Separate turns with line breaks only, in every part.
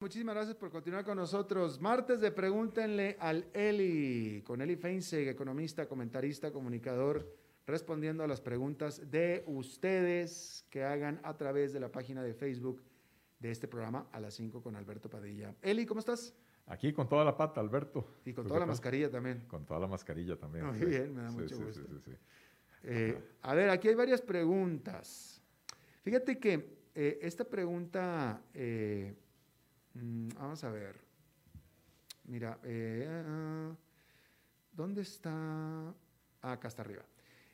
Muchísimas gracias por continuar con nosotros. Martes de Pregúntenle al Eli, con Eli Feinseg, economista, comentarista, comunicador, respondiendo a las preguntas de ustedes que hagan a través de la página de Facebook de este programa a las 5 con Alberto Padilla. Eli, ¿cómo estás?
Aquí con toda la pata, Alberto.
Y con toda la mascarilla también.
Con toda la mascarilla también.
Muy bien, me da mucho gusto. Eh, a ver, aquí hay varias preguntas. Fíjate que eh, esta pregunta... Eh, Mm, vamos a ver. Mira, eh, ¿dónde está? Ah, acá está arriba.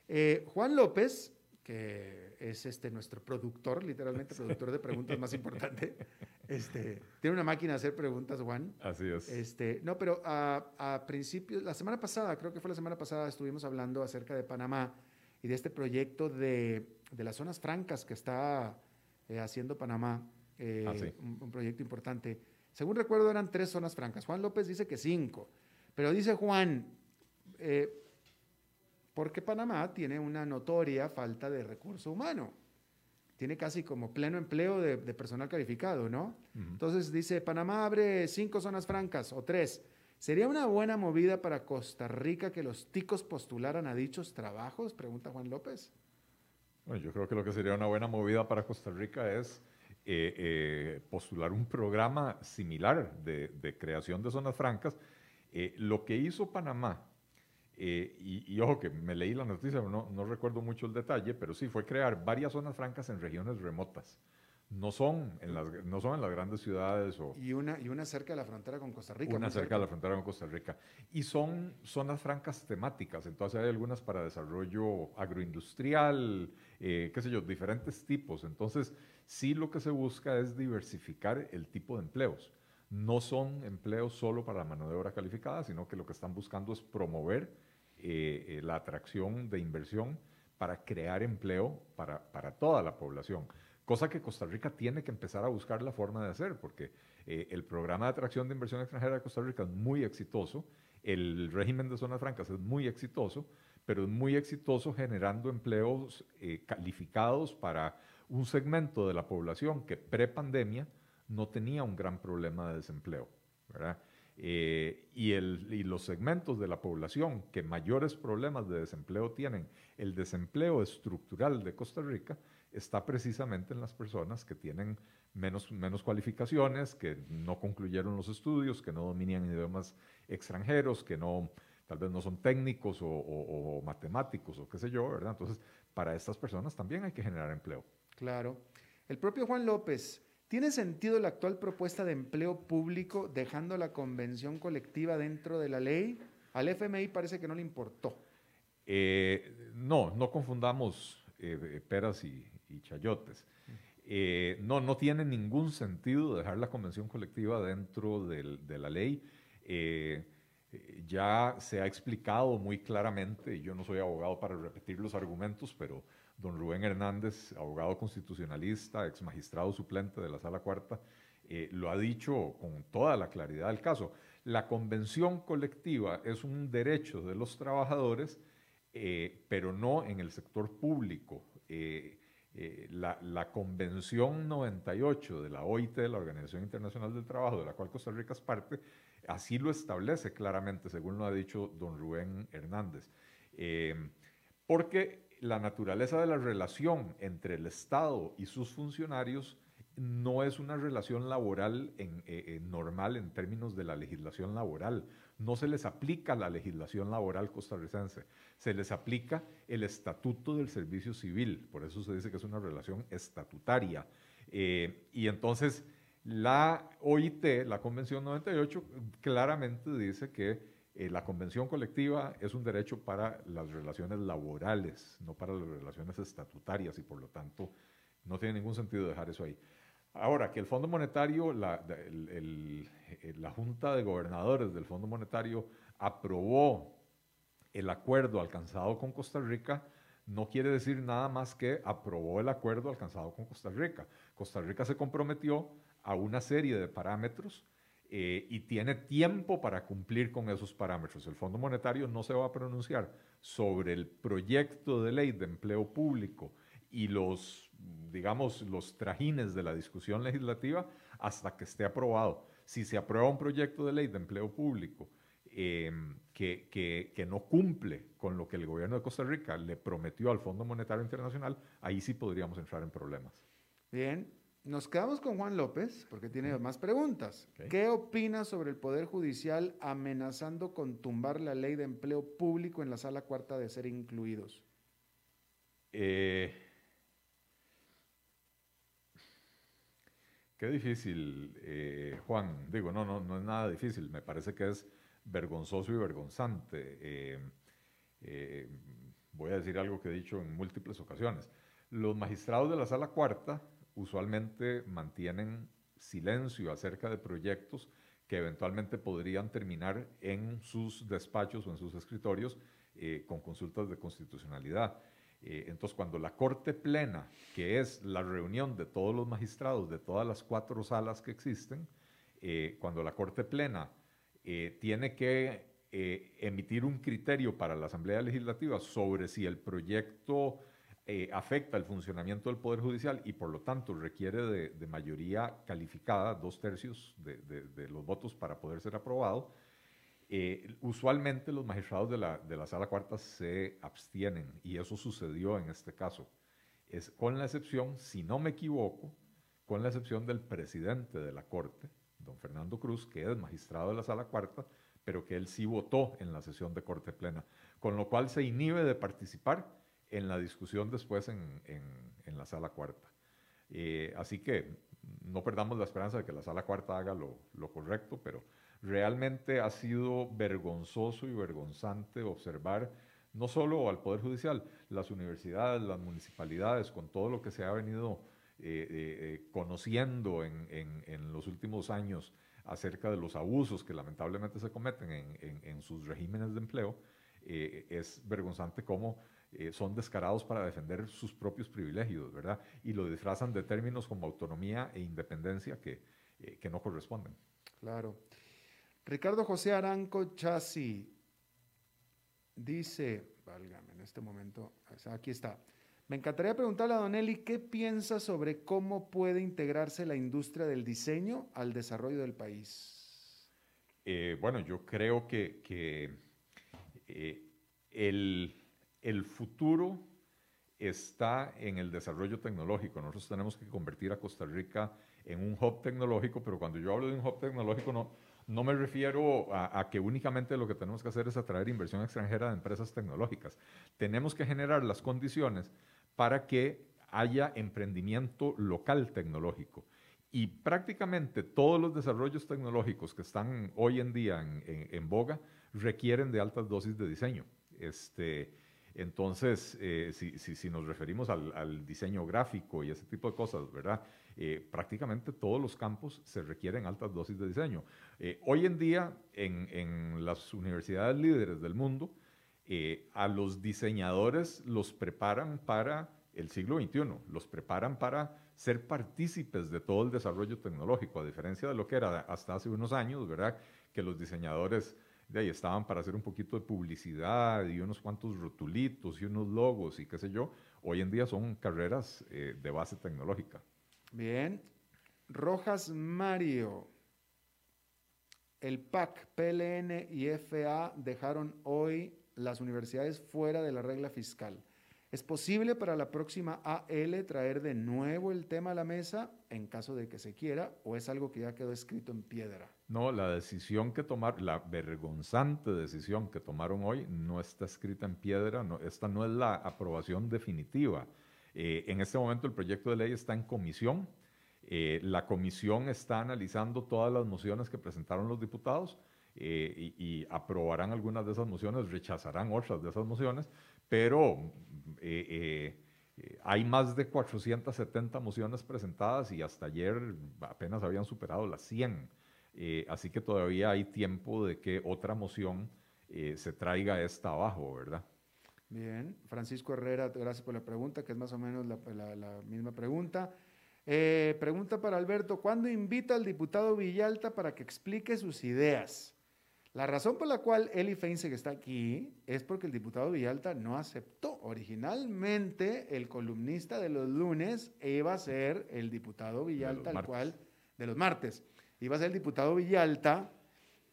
Eh, Juan López, que es este nuestro productor, literalmente productor de preguntas más importante, este, tiene una máquina de hacer preguntas, Juan.
Así es.
Este, no, pero a, a principios, la semana pasada, creo que fue la semana pasada, estuvimos hablando acerca de Panamá y de este proyecto de, de las zonas francas que está eh, haciendo Panamá. Eh, ah, un, proyecto importante. Según recuerdo eran tres zonas francas. Juan López dice que cinco. Pero dice Juan, eh, porque Panamá tiene una notoria falta de recurso humano. Tiene casi como pleno empleo de, personal calificado, ¿no? Entonces dice, Panamá abre cinco zonas francas o tres. ¿Sería una buena movida para Costa Rica que los ticos postularan a dichos trabajos? Pregunta Juan López.
Bueno, yo creo que lo que sería una buena movida para Costa Rica es eh, eh, postular un programa similar de, creación de zonas francas. Eh, lo que hizo Panamá, y, ojo que me leí la noticia, no, no recuerdo mucho el detalle, pero sí fue crear varias zonas francas en regiones remotas no son en las, no son en las grandes ciudades. O,
y, una, y una cerca de la frontera con Costa Rica.
Una cerca de la frontera con Costa Rica. Y son zonas francas temáticas, entonces hay algunas para desarrollo agroindustrial, qué sé yo, diferentes tipos. Entonces, Sí lo que se busca es diversificar el tipo de empleos. No son empleos solo para la mano de obra calificada, sino que lo que están buscando es promover eh, eh, la atracción de inversión para crear empleo para, toda la población. Cosa que Costa Rica tiene que empezar a buscar la forma de hacer, porque eh, el programa de atracción de inversión extranjera de Costa Rica es muy exitoso, el régimen de zonas francas es muy exitoso, pero es muy exitoso generando empleos calificados para un segmento de la población que pre-pandemia no tenía un gran problema de desempleo. Eh, y, los segmentos de la población que mayores problemas de desempleo tienen, el desempleo estructural de Costa Rica está precisamente en las personas que tienen menos, menos cualificaciones, que no concluyeron los estudios, que no dominan idiomas extranjeros, que no, tal vez no son técnicos o, o matemáticos o qué sé yo, ¿verdad? Entonces, para estas personas también hay que generar empleo.
Claro. El propio Juan López, ¿tiene sentido la actual propuesta de empleo público dejando la convención colectiva dentro de la ley? Al FMI parece que no le importó.
Eh, no, no confundamos eh, peras y, chayotes. Eh, no, no tiene ningún sentido dejar la convención colectiva dentro de la ley. ya se ha explicado muy claramente, yo no soy abogado para repetir los argumentos, pero don Rubén Hernández, abogado constitucionalista, ex magistrado suplente de la Sala Cuarta, eh, lo ha dicho con toda la claridad del caso. La convención colectiva es un derecho de los trabajadores, eh, pero no en el sector público. Eh, la, la, Convención 98 de la OIT, de la Organización Internacional del Trabajo, de la cual Costa Rica es parte, así lo establece claramente, según lo ha dicho don Rubén Hernández. porque la naturaleza de la relación entre el Estado y sus funcionarios no es una relación laboral en, eh, normal en términos de la legislación laboral. No se les aplica la legislación laboral costarricense, se les aplica el estatuto del servicio civil, por eso se dice que es una relación estatutaria. Eh, y entonces la OIT, la Convención 98, claramente dice que eh, la convención colectiva es un derecho para las relaciones laborales, no para las relaciones estatutarias y por lo tanto no tiene ningún sentido dejar eso ahí. Ahora, que el Fondo Monetario, eh, la Junta de Gobernadores del Fondo Monetario aprobó el acuerdo alcanzado con Costa Rica, no quiere decir nada más que aprobó el acuerdo alcanzado con Costa Rica. Costa Rica se comprometió a una serie de parámetros eh, y tiene tiempo para cumplir con esos parámetros. El Fondo Monetario no se va a pronunciar sobre el proyecto de ley de empleo público y los, digamos, los trajines de la discusión legislativa hasta que esté aprobado. Si se aprueba un proyecto de ley de empleo público em, que, que, no cumple con lo que el gobierno de Costa Rica le prometió al Fondo Monetario Internacional, ahí sí podríamos entrar en problemas.
Bien, nos quedamos con Juan López porque tiene más preguntas. ¿Qué opina sobre el Poder Judicial amenazando con tumbar la ley de empleo público en la sala cuarta de ser incluidos?
Eh, qué difícil, eh, Juan. Digo, no, no, no es nada difícil. Me parece que es vergonzoso y vergonzante. Eh, voy a decir algo que he dicho en múltiples ocasiones. Los magistrados de la sala cuarta usualmente mantienen silencio acerca de proyectos que eventualmente podrían terminar en sus despachos o en sus escritorios eh, con consultas de constitucionalidad. Eh, entonces, cuando la Corte Plena, que es la reunión de todos los magistrados de todas las cuatro salas que existen, eh, cuando la Corte Plena tiene que emitir un criterio para la Asamblea Legislativa sobre si el proyecto eh, afecta el funcionamiento del Poder Judicial y por lo tanto requiere de, mayoría calificada, dos tercios de, los votos para poder ser aprobado, eh, usualmente los magistrados de la, de la Sala Cuarta se abstienen y eso sucedió en este caso. Es con la excepción, si no me equivoco, con la excepción del presidente de la Corte, don Fernando Cruz, que es magistrado de la Sala Cuarta, pero que él sí votó en la sesión de Corte Plena, con lo cual se inhibe de participar en la discusión después en, en, la sala cuarta. Eh, así que no perdamos la esperanza de que la sala cuarta haga lo, lo, correcto, pero realmente ha sido vergonzoso y vergonzante observar no solo al Poder Judicial, las universidades, las municipalidades, con todo lo que se ha venido eh, eh, conociendo en, en, los últimos años acerca de los abusos que lamentablemente se cometen en, sus regímenes de empleo, es vergonzante cómo eh, son descarados para defender sus propios privilegios, ¿verdad? Y lo disfrazan de términos como autonomía e independencia que, eh, que no corresponden.
Claro. Ricardo José Aranco Chasi dice, válgame, en este momento, aquí está. Me encantaría preguntarle a Don Eli qué piensa sobre cómo puede integrarse la industria del diseño al desarrollo del país.
Eh, bueno, yo creo que, que el, el futuro está en el desarrollo tecnológico. Nosotros tenemos que convertir a Costa Rica en un hub tecnológico, pero cuando yo hablo de un hub tecnológico no, no me refiero a, que únicamente lo que tenemos que hacer es atraer inversión extranjera de empresas tecnológicas. Tenemos que generar las condiciones para que haya emprendimiento local tecnológico. Y prácticamente todos los desarrollos tecnológicos que están hoy en día en, boga requieren de altas dosis de diseño. Este, entonces, eh, si, nos referimos al, diseño gráfico y ese tipo de cosas, ¿verdad? Eh, prácticamente todos los campos se requieren altas dosis de diseño. Eh, hoy en día, en, las universidades líderes del mundo, a los diseñadores los preparan para el siglo XXI, los preparan para ser partícipes de todo el desarrollo tecnológico, a diferencia de lo que era hasta hace unos años, ¿verdad? Que los diseñadores de ahí estaban para hacer un poquito de publicidad y unos cuantos rotulitos y unos logos y qué sé yo. Hoy en día son carreras eh, de base tecnológica.
Bien. Rojas Mario. El PAC, PLN y FA dejaron hoy las universidades fuera de la regla fiscal. ¿Es posible para la próxima AL traer de nuevo el tema a la mesa en caso de que se quiera o es algo que ya quedó escrito en piedra?
No, la decisión que tomar, la vergonzante decisión que tomaron hoy no está escrita en piedra, no, esta no es la aprobación definitiva. Eh, en este momento el proyecto de ley está en comisión, eh, la comisión está analizando todas las mociones que presentaron los diputados eh, y, aprobarán algunas de esas mociones, rechazarán otras de esas mociones, pero hay más de 470 mociones presentadas y hasta ayer apenas habían superado las 100. Eh, así que todavía hay tiempo de que otra moción eh, se traiga esta abajo, ¿verdad?
Bien, Francisco Herrera, gracias por la pregunta, que es más o menos la, misma pregunta. Eh, pregunta para Alberto, ¿cuándo invita al diputado Villalta para que explique sus ideas? La razón por la cual Eli Feinse está aquí es porque el diputado Villalta no aceptó. Originalmente el columnista de los lunes iba a ser el diputado Villalta, al cual de los martes. Iba a ser el diputado Villalta.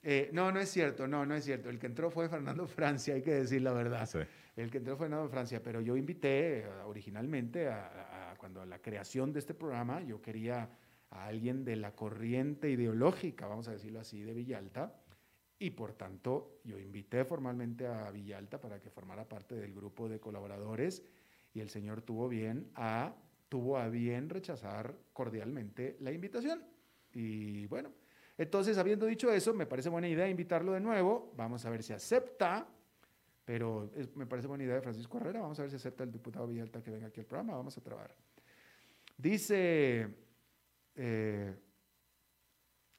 Eh, no, no es cierto, no, no es cierto. El que entró fue Fernando Francia, hay que decir la verdad. El que entró fue Fernando Francia, pero yo invité eh, originalmente a, cuando a la creación de este programa, yo quería a alguien de la corriente ideológica, vamos a decirlo así, de Villalta, y por tanto yo invité formalmente a Villalta para que formara parte del grupo de colaboradores y el señor tuvo bien a tuvo a bien rechazar cordialmente la invitación. Y bueno, entonces habiendo dicho eso, me parece buena idea invitarlo de nuevo, vamos a ver si acepta, pero me parece buena idea de Francisco Herrera, vamos a ver si acepta el diputado Villalta que venga aquí al programa, vamos a trabajar. Dice eh,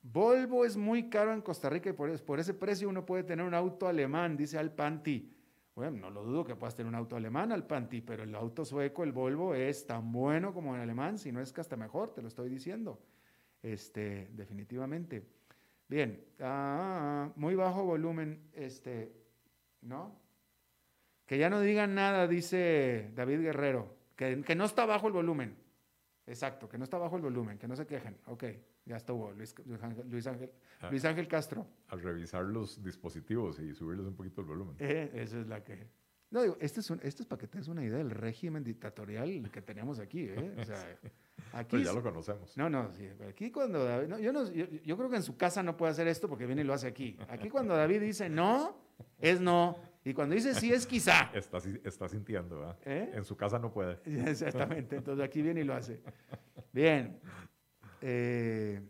Volvo es muy caro en Costa Rica y por, ese precio uno puede tener un auto alemán, dice Alpanti. Bueno, no lo dudo que puedas tener un auto alemán, Alpanti, pero el auto sueco, el Volvo, es tan bueno como en alemán, si no es que hasta mejor, te lo estoy diciendo. Este, definitivamente. Bien, ah, muy bajo volumen, este, ¿no? Que ya no digan nada, dice David Guerrero, que, que no está bajo el volumen. Exacto, que no está bajo el volumen, que no se quejen. Ok, ya estuvo, Luis, Luis, Ángel, ah. Luis Ángel Castro.
Al revisar los dispositivos y subirles un poquito el volumen.
Eh, eso es la que... No, digo, este es, un, este es para que te des una idea del régimen dictatorial que tenemos aquí. ¿eh? O sea,
aquí ya lo conocemos.
No, no, sí, aquí cuando David, yo, no, yo, creo que en su casa no puede hacer esto porque viene y lo hace aquí. Aquí cuando David dice no, es no. Y cuando dice sí es quizá.
Está, está sintiendo, ¿verdad? ¿Eh? En su casa no puede.
Exactamente, entonces aquí viene y lo hace. Bien. Eh,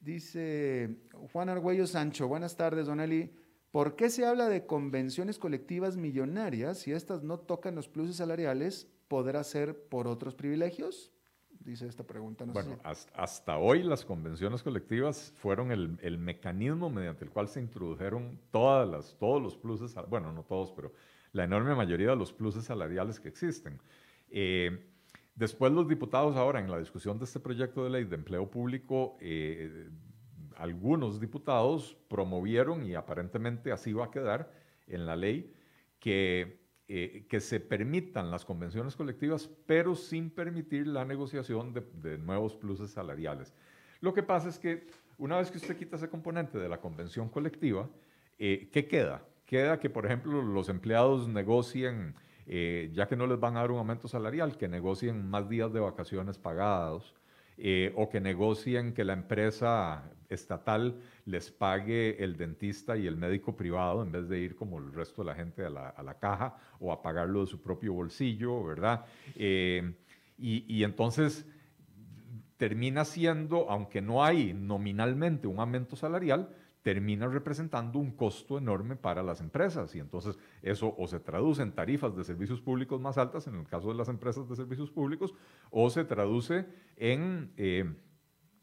dice Juan Argüello Sancho, buenas tardes, Don Eli. ¿Por qué se habla de convenciones colectivas millonarias si estas no tocan los pluses salariales? ¿Podrá ser por otros privilegios? Dice esta pregunta.
bueno, hasta, hoy las convenciones colectivas fueron el, mecanismo mediante el cual se introdujeron todas las, todos los pluses, bueno, no todos, pero la enorme mayoría de los pluses salariales que existen. Eh, Después los diputados ahora en la discusión de este proyecto de ley de empleo público, eh, algunos diputados promovieron, y aparentemente así va a quedar en la ley, que, eh, que se permitan las convenciones colectivas, pero sin permitir la negociación de, nuevos pluses salariales. Lo que pasa es que una vez que usted quita ese componente de la convención colectiva, eh, ¿qué queda? Queda que, por ejemplo, los empleados negocien eh, ya que no les van a dar un aumento salarial, que negocien más días de vacaciones pagados eh, o que negocien que la empresa estatal les pague el dentista y el médico privado en vez de ir como el resto de la gente a la, caja o a pagarlo de su propio bolsillo, ¿verdad? Eh, y, y entonces termina siendo, aunque no hay nominalmente un aumento salarial, termina representando un costo enorme para las empresas y entonces eso o se traduce en tarifas de servicios públicos más altas en el caso de las empresas de servicios públicos o se traduce en eh,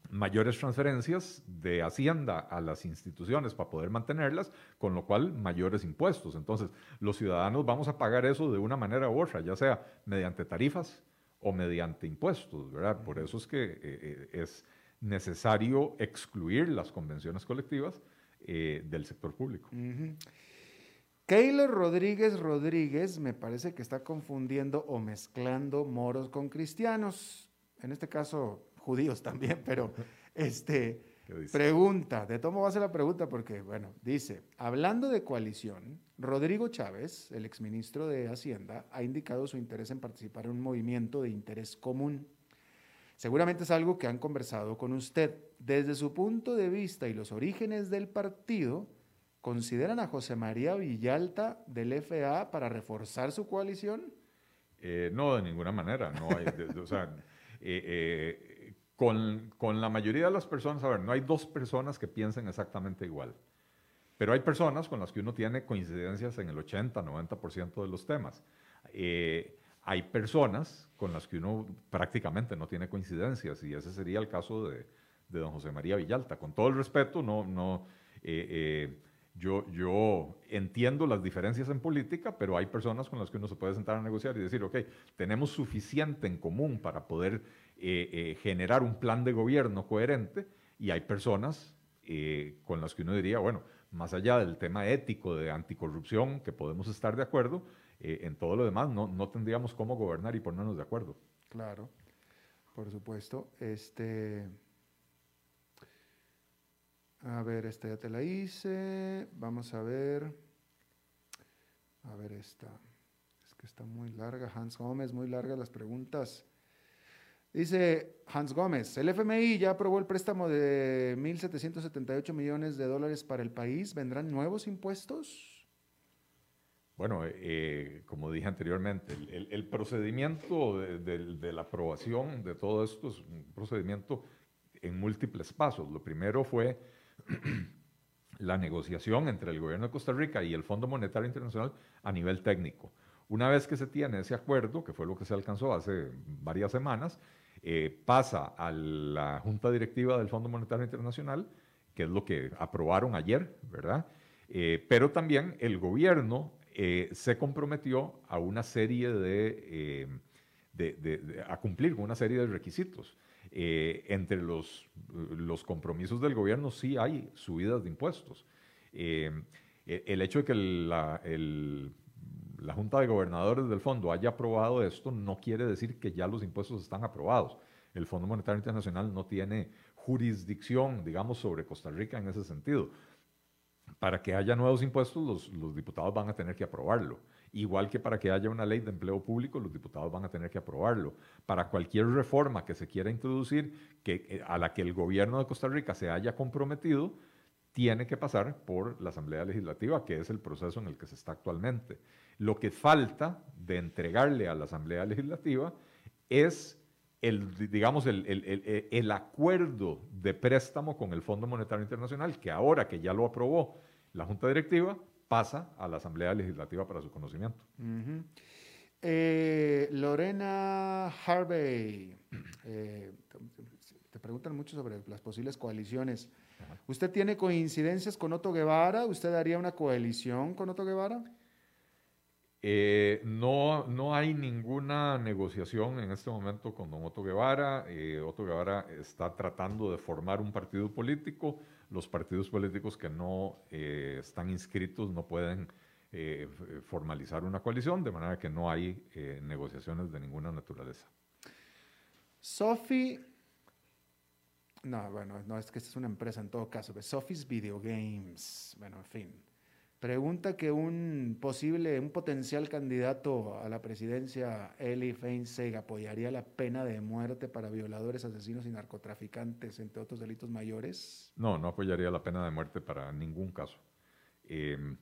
mayores transferencias de Hacienda a las instituciones para poder mantenerlas, con lo cual mayores impuestos. Entonces los ciudadanos vamos a pagar eso de una manera u otra, ya sea mediante tarifas o mediante impuestos, ¿verdad? Por eso es que eh, eh, es necesario excluir las convenciones colectivas eh, del sector público.
Keylor Rodríguez Rodríguez me parece que está confundiendo o mezclando moros con cristianos, en este caso judíos también, pero este pregunta, de tomo va a ser la pregunta porque, bueno, dice, hablando de coalición, Rodrigo Chávez, el exministro de Hacienda, ha indicado su interés en participar en un movimiento de interés común Seguramente es algo que han conversado con usted. Desde su punto de vista y los orígenes del partido, ¿consideran a José María Villalta del FA para reforzar su coalición?
Eh, no, de ninguna manera. No o sea, eh, eh, con, con, la mayoría de las personas, a ver, no hay dos personas que piensen exactamente igual. Pero hay personas con las que uno tiene coincidencias en el 80, 90% de los temas. Hay personas con las que uno prácticamente no tiene coincidencias y ese sería el caso de, don José María Villalta. Con todo el respeto, no, no, eh, eh, yo, yo entiendo las diferencias en política, pero hay personas con las que uno se puede sentar a negociar y decir, ok, tenemos suficiente en común para poder eh, generar un plan de gobierno coherente y hay personas con las que uno diría, bueno, más allá del tema ético de anticorrupción, que podemos estar de acuerdo, eh, en todo lo demás no, no tendríamos cómo gobernar y ponernos de acuerdo.
Claro. Por supuesto. Este. A ver, esta ya te la hice. Vamos a ver. A ver esta. Es que está muy larga. Hans Gómez, muy largas las preguntas. Dice Hans Gómez, el FMI ya aprobó el préstamo de 1.778 millones de dólares para el país. ¿Vendrán nuevos impuestos?
Bueno, eh, como dije anteriormente, el, procedimiento de, la aprobación de todo esto es un procedimiento en múltiples pasos. Lo primero fue la negociación entre el gobierno de Costa Rica y el Fondo Monetario Internacional a nivel técnico. Una vez que se tiene ese acuerdo, que fue lo que se alcanzó hace varias semanas, eh, pasa a la Junta Directiva del Fondo Monetario Internacional, que es lo que aprobaron ayer, ¿verdad? Eh, pero también el gobierno eh, se comprometió a una serie de, a cumplir con una serie de requisitos. entre los, los, compromisos del gobierno sí hay subidas de impuestos. el hecho de que la, la Junta de Gobernadores del Fondo haya aprobado esto no quiere decir que ya los impuestos están aprobados. El Fondo Monetario Internacional no tiene jurisdicción, digamos, sobre Costa Rica en ese sentido. Para que haya nuevos impuestos, los, diputados van a tener que aprobarlo. Igual que para que haya una ley de empleo público, los diputados van a tener que aprobarlo. Para cualquier reforma que se quiera introducir, eh, a la que el gobierno de Costa Rica se haya comprometido, tiene que pasar por la Asamblea Legislativa, que es el proceso en el que se está actualmente. Lo que falta de entregarle a la Asamblea Legislativa es el, digamos, el, el, el, acuerdo de préstamo con el Fondo Monetario Internacional, que ahora que ya lo aprobó la Junta Directiva, pasa a la Asamblea Legislativa para su conocimiento.
Eh, Lorena Harvey, eh, te preguntan mucho sobre las posibles coaliciones. ¿Usted tiene coincidencias con Otto Guevara? ¿Usted haría una coalición con Otto Guevara?
Eh, no, no hay ninguna negociación en este momento con don Otto Guevara. Eh, Otto Guevara está tratando de formar un partido político. Los partidos políticos que no eh, están inscritos no pueden formalizar una coalición, de manera que no hay negociaciones de ninguna naturaleza.
Sophie no, bueno, no, es que esta es una empresa en todo caso. Sophie's Video Games. Bueno, en fin. Pregunta que un posible, un potencial candidato a la presidencia, Eli Feinstein, apoyaría la pena de muerte para violadores, asesinos y narcotraficantes, entre otros delitos mayores.
No, no apoyaría la pena de muerte para ningún caso. Em,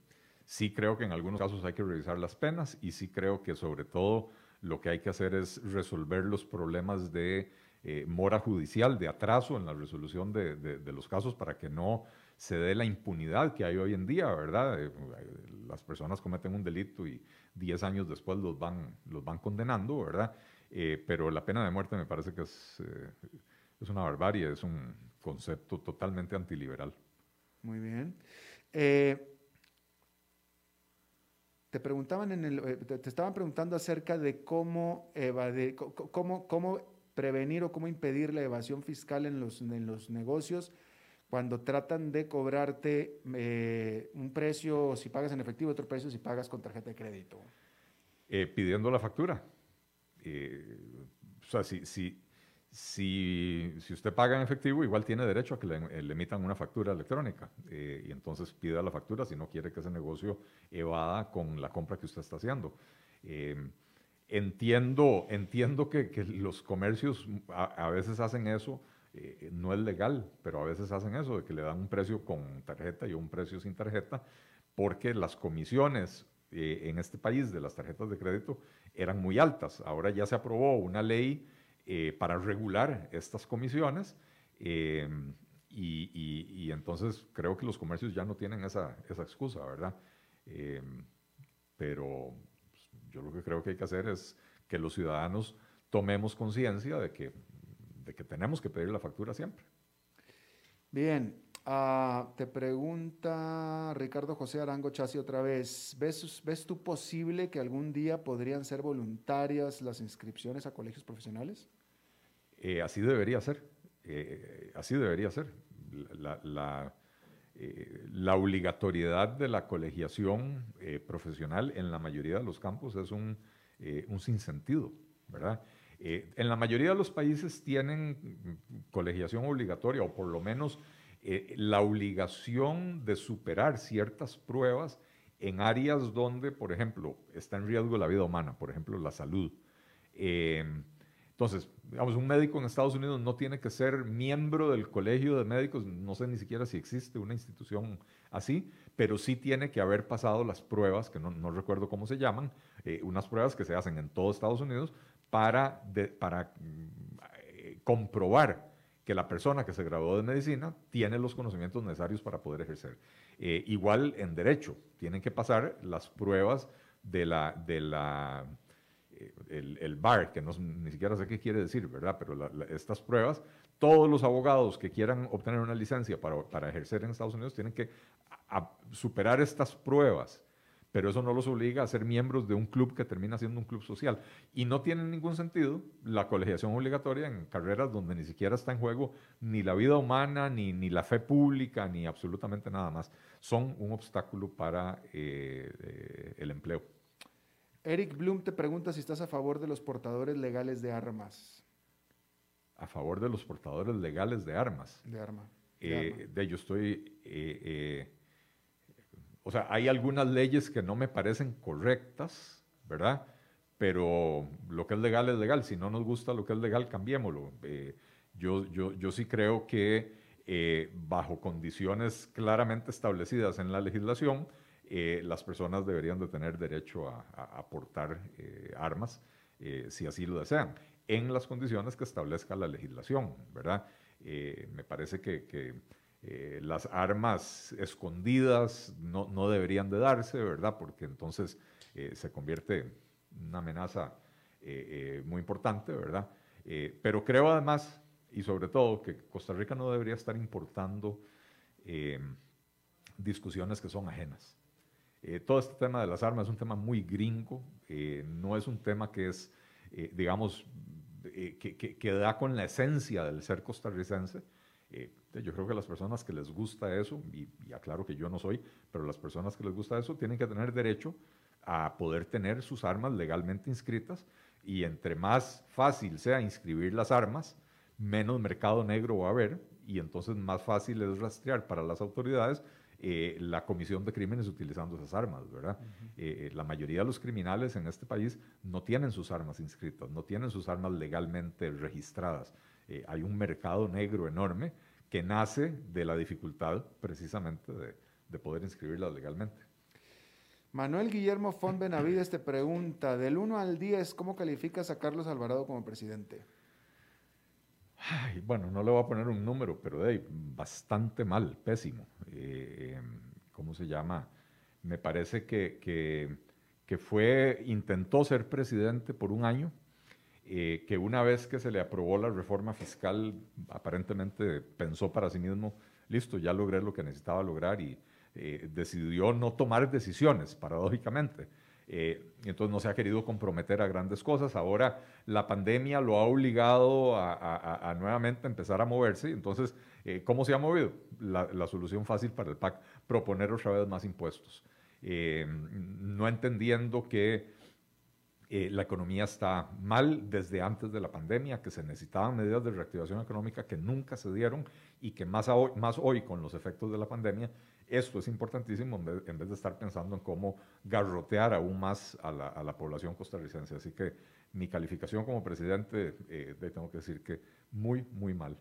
sí creo que en algunos casos hay que revisar las penas y sí creo que sobre todo lo que hay que hacer es resolver los problemas de eh, mora judicial, de atraso en la resolución de, de los casos para que no se dé la impunidad que hay hoy en día, ¿verdad? Eh, las personas cometen un delito y 10 años después los van, los van condenando, ¿verdad? Eh, pero la pena de muerte me parece que es, eh, es una barbarie, es un concepto totalmente antiliberal.
Muy bien. te preguntaban en el, te estaban preguntando acerca de cómo, evadir, cómo, cómo prevenir o cómo impedir la evasión fiscal en los, en los negocios cuando tratan de cobrarte eh, un precio si pagas en efectivo, otro precio si pagas con tarjeta de crédito?
Eh, pidiendo la factura. Eh, o sea, si, si, si, si, usted paga en efectivo, igual tiene derecho a que le, emitan una factura electrónica. y entonces pida la factura si no quiere que ese negocio evada con la compra que usted está haciendo. entiendo entiendo que, que los comercios a, a veces hacen eso eh, no es legal, pero a veces hacen eso, de que le dan un precio con tarjeta y un precio sin tarjeta, porque las comisiones eh, en este país de las tarjetas de crédito eran muy altas. Ahora ya se aprobó una ley eh, para regular estas comisiones em, y, entonces creo que los comercios ya no tienen esa, esa excusa, ¿verdad? Em, pero pues, yo lo que creo que hay que hacer es que los ciudadanos tomemos conciencia de que que tenemos que pedir la factura siempre.
Bien, ah, te pregunta Ricardo José Arango Chasi otra vez, ¿ves, ¿ves tú posible que algún día podrían ser voluntarias las inscripciones a colegios profesionales?
Eh, así debería ser, eh, así debería ser. La, eh, la, obligatoriedad de la colegiación profesional en la mayoría de los campos es un, un sinsentido, ¿verdad? Eh, en la mayoría de los países tienen colegiación obligatoria o por lo menos eh, la obligación de superar ciertas pruebas en áreas donde, por ejemplo, está en riesgo la vida humana, por ejemplo, la salud. Eh, entonces, digamos, un médico en Estados Unidos no tiene que ser miembro del colegio de médicos, no sé ni siquiera si existe una institución así, pero sí tiene que haber pasado las pruebas, que no, recuerdo cómo se llaman, unas pruebas que se hacen en todo Estados Unidos para, para mm, comprobar que la persona que se graduó de medicina tiene los conocimientos necesarios para poder ejercer. Eh, igual en derecho, tienen que pasar las pruebas de la, de la eh, el, BAR, que no, ni siquiera sé qué quiere decir, ¿verdad? Pero estas pruebas, todos los abogados que quieran obtener una licencia para, para ejercer en Estados Unidos tienen que superar estas pruebas pero eso no los obliga a ser miembros de un club que termina siendo un club social. Y no tiene ningún sentido la colegiación obligatoria en carreras donde ni siquiera está en juego ni la vida humana, ni, ni la fe pública, ni absolutamente nada más. Son un obstáculo para eh, eh, el empleo.
Eric Bloom te pregunta si estás a favor de los portadores legales de armas.
A favor de los portadores legales de armas.
De arma.
Eh, de, ello estoy o sea, hay algunas leyes que no me parecen correctas, ¿verdad? Pero lo que es legal es legal. Si no nos gusta lo que es legal, cambiémoslo. Eh, yo, yo, yo sí creo que eh, bajo condiciones claramente establecidas en la legislación, eh, las personas deberían de tener derecho a, a, portar armas si así lo desean, en las condiciones que establezca la legislación, ¿verdad? me parece que, que eh, las armas escondidas no, no, deberían de darse, ¿verdad? Porque entonces eh, se convierte en una amenaza eh, muy importante, ¿verdad? pero creo además, y sobre todo, que Costa Rica no debería estar importando discusiones que son ajenas. todo este tema de las armas es un tema muy gringo, no es un tema que es, digamos, que, da con la esencia del ser costarricense. Yo creo que las personas que les gusta eso, y, aclaro que yo no soy, pero las personas que les gusta eso tienen que tener derecho a poder tener sus armas legalmente inscritas y entre más fácil sea inscribir las armas, menos mercado negro va a haber y entonces más fácil es rastrear para las autoridades eh, la comisión de crímenes utilizando esas armas, ¿verdad? Eh, la mayoría de los criminales en este país no tienen sus armas inscritas, no tienen sus armas legalmente registradas. Eh, hay un mercado negro enorme que nace de la dificultad precisamente de, poder inscribirlas legalmente.
Manuel Guillermo Font Benavides te pregunta, del 1 al 10, ¿cómo calificas a Carlos Alvarado como presidente?
bueno, no le voy a poner un número, pero de bastante mal, pésimo. Eh, em, ¿Cómo se llama? Me parece que, que, que, fue, intentó ser presidente por un año, eh, que una vez que se le aprobó la reforma fiscal, aparentemente pensó para sí mismo, listo, ya logré lo que necesitaba lograr y eh, decidió no tomar decisiones, paradójicamente. Eh, entonces no se ha querido comprometer a grandes cosas. Ahora la pandemia lo ha obligado a, nuevamente empezar a moverse. Entonces, ¿cómo se ha movido? La, la, solución fácil para el PAC, proponer otra vez más impuestos. no entendiendo que eh, la economía está mal desde antes de la pandemia, que se necesitaban medidas de reactivación económica que nunca se dieron y que más, hoy, con los efectos de la pandemia, esto es importantísimo en vez, de estar pensando en cómo garrotear aún más a la, población costarricense. Así que mi calificación como presidente, eh, tengo que decir que muy, muy mal.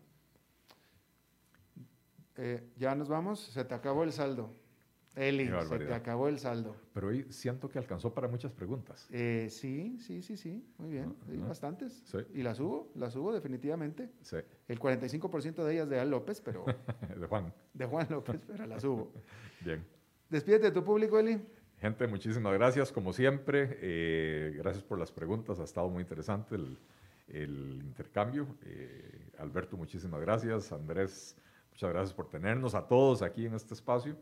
Eh, ya nos vamos, se te acabó el saldo. Eli, se te acabó el saldo.
Pero hoy siento que alcanzó para muchas preguntas.
Eh, sí, sí, sí, sí, muy bien, ah, bastantes. Y las hubo, las hubo definitivamente. Sí. El 45% de ellas de Al López, pero...
de Juan.
De Juan López, pero las hubo.
bien.
Despídete de tu público, Eli.
Gente, muchísimas gracias, como siempre. Eh, gracias por las preguntas, ha estado muy interesante el, el intercambio. Eh, Alberto, muchísimas gracias. Andrés, muchas gracias por tenernos a todos aquí en este espacio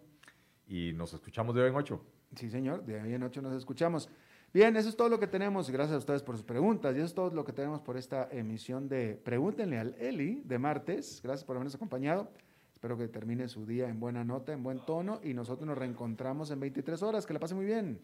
y nos escuchamos de hoy en ocho.
Sí, señor, de hoy en ocho nos escuchamos. Bien, eso es todo lo que tenemos. Gracias a ustedes por sus preguntas. Y eso es todo lo que tenemos por esta emisión de Pregúntenle al Eli de martes. Gracias por habernos acompañado. Espero que termine su día en buena nota, en buen tono. Y nosotros nos reencontramos en 23 horas. Que la pase muy bien.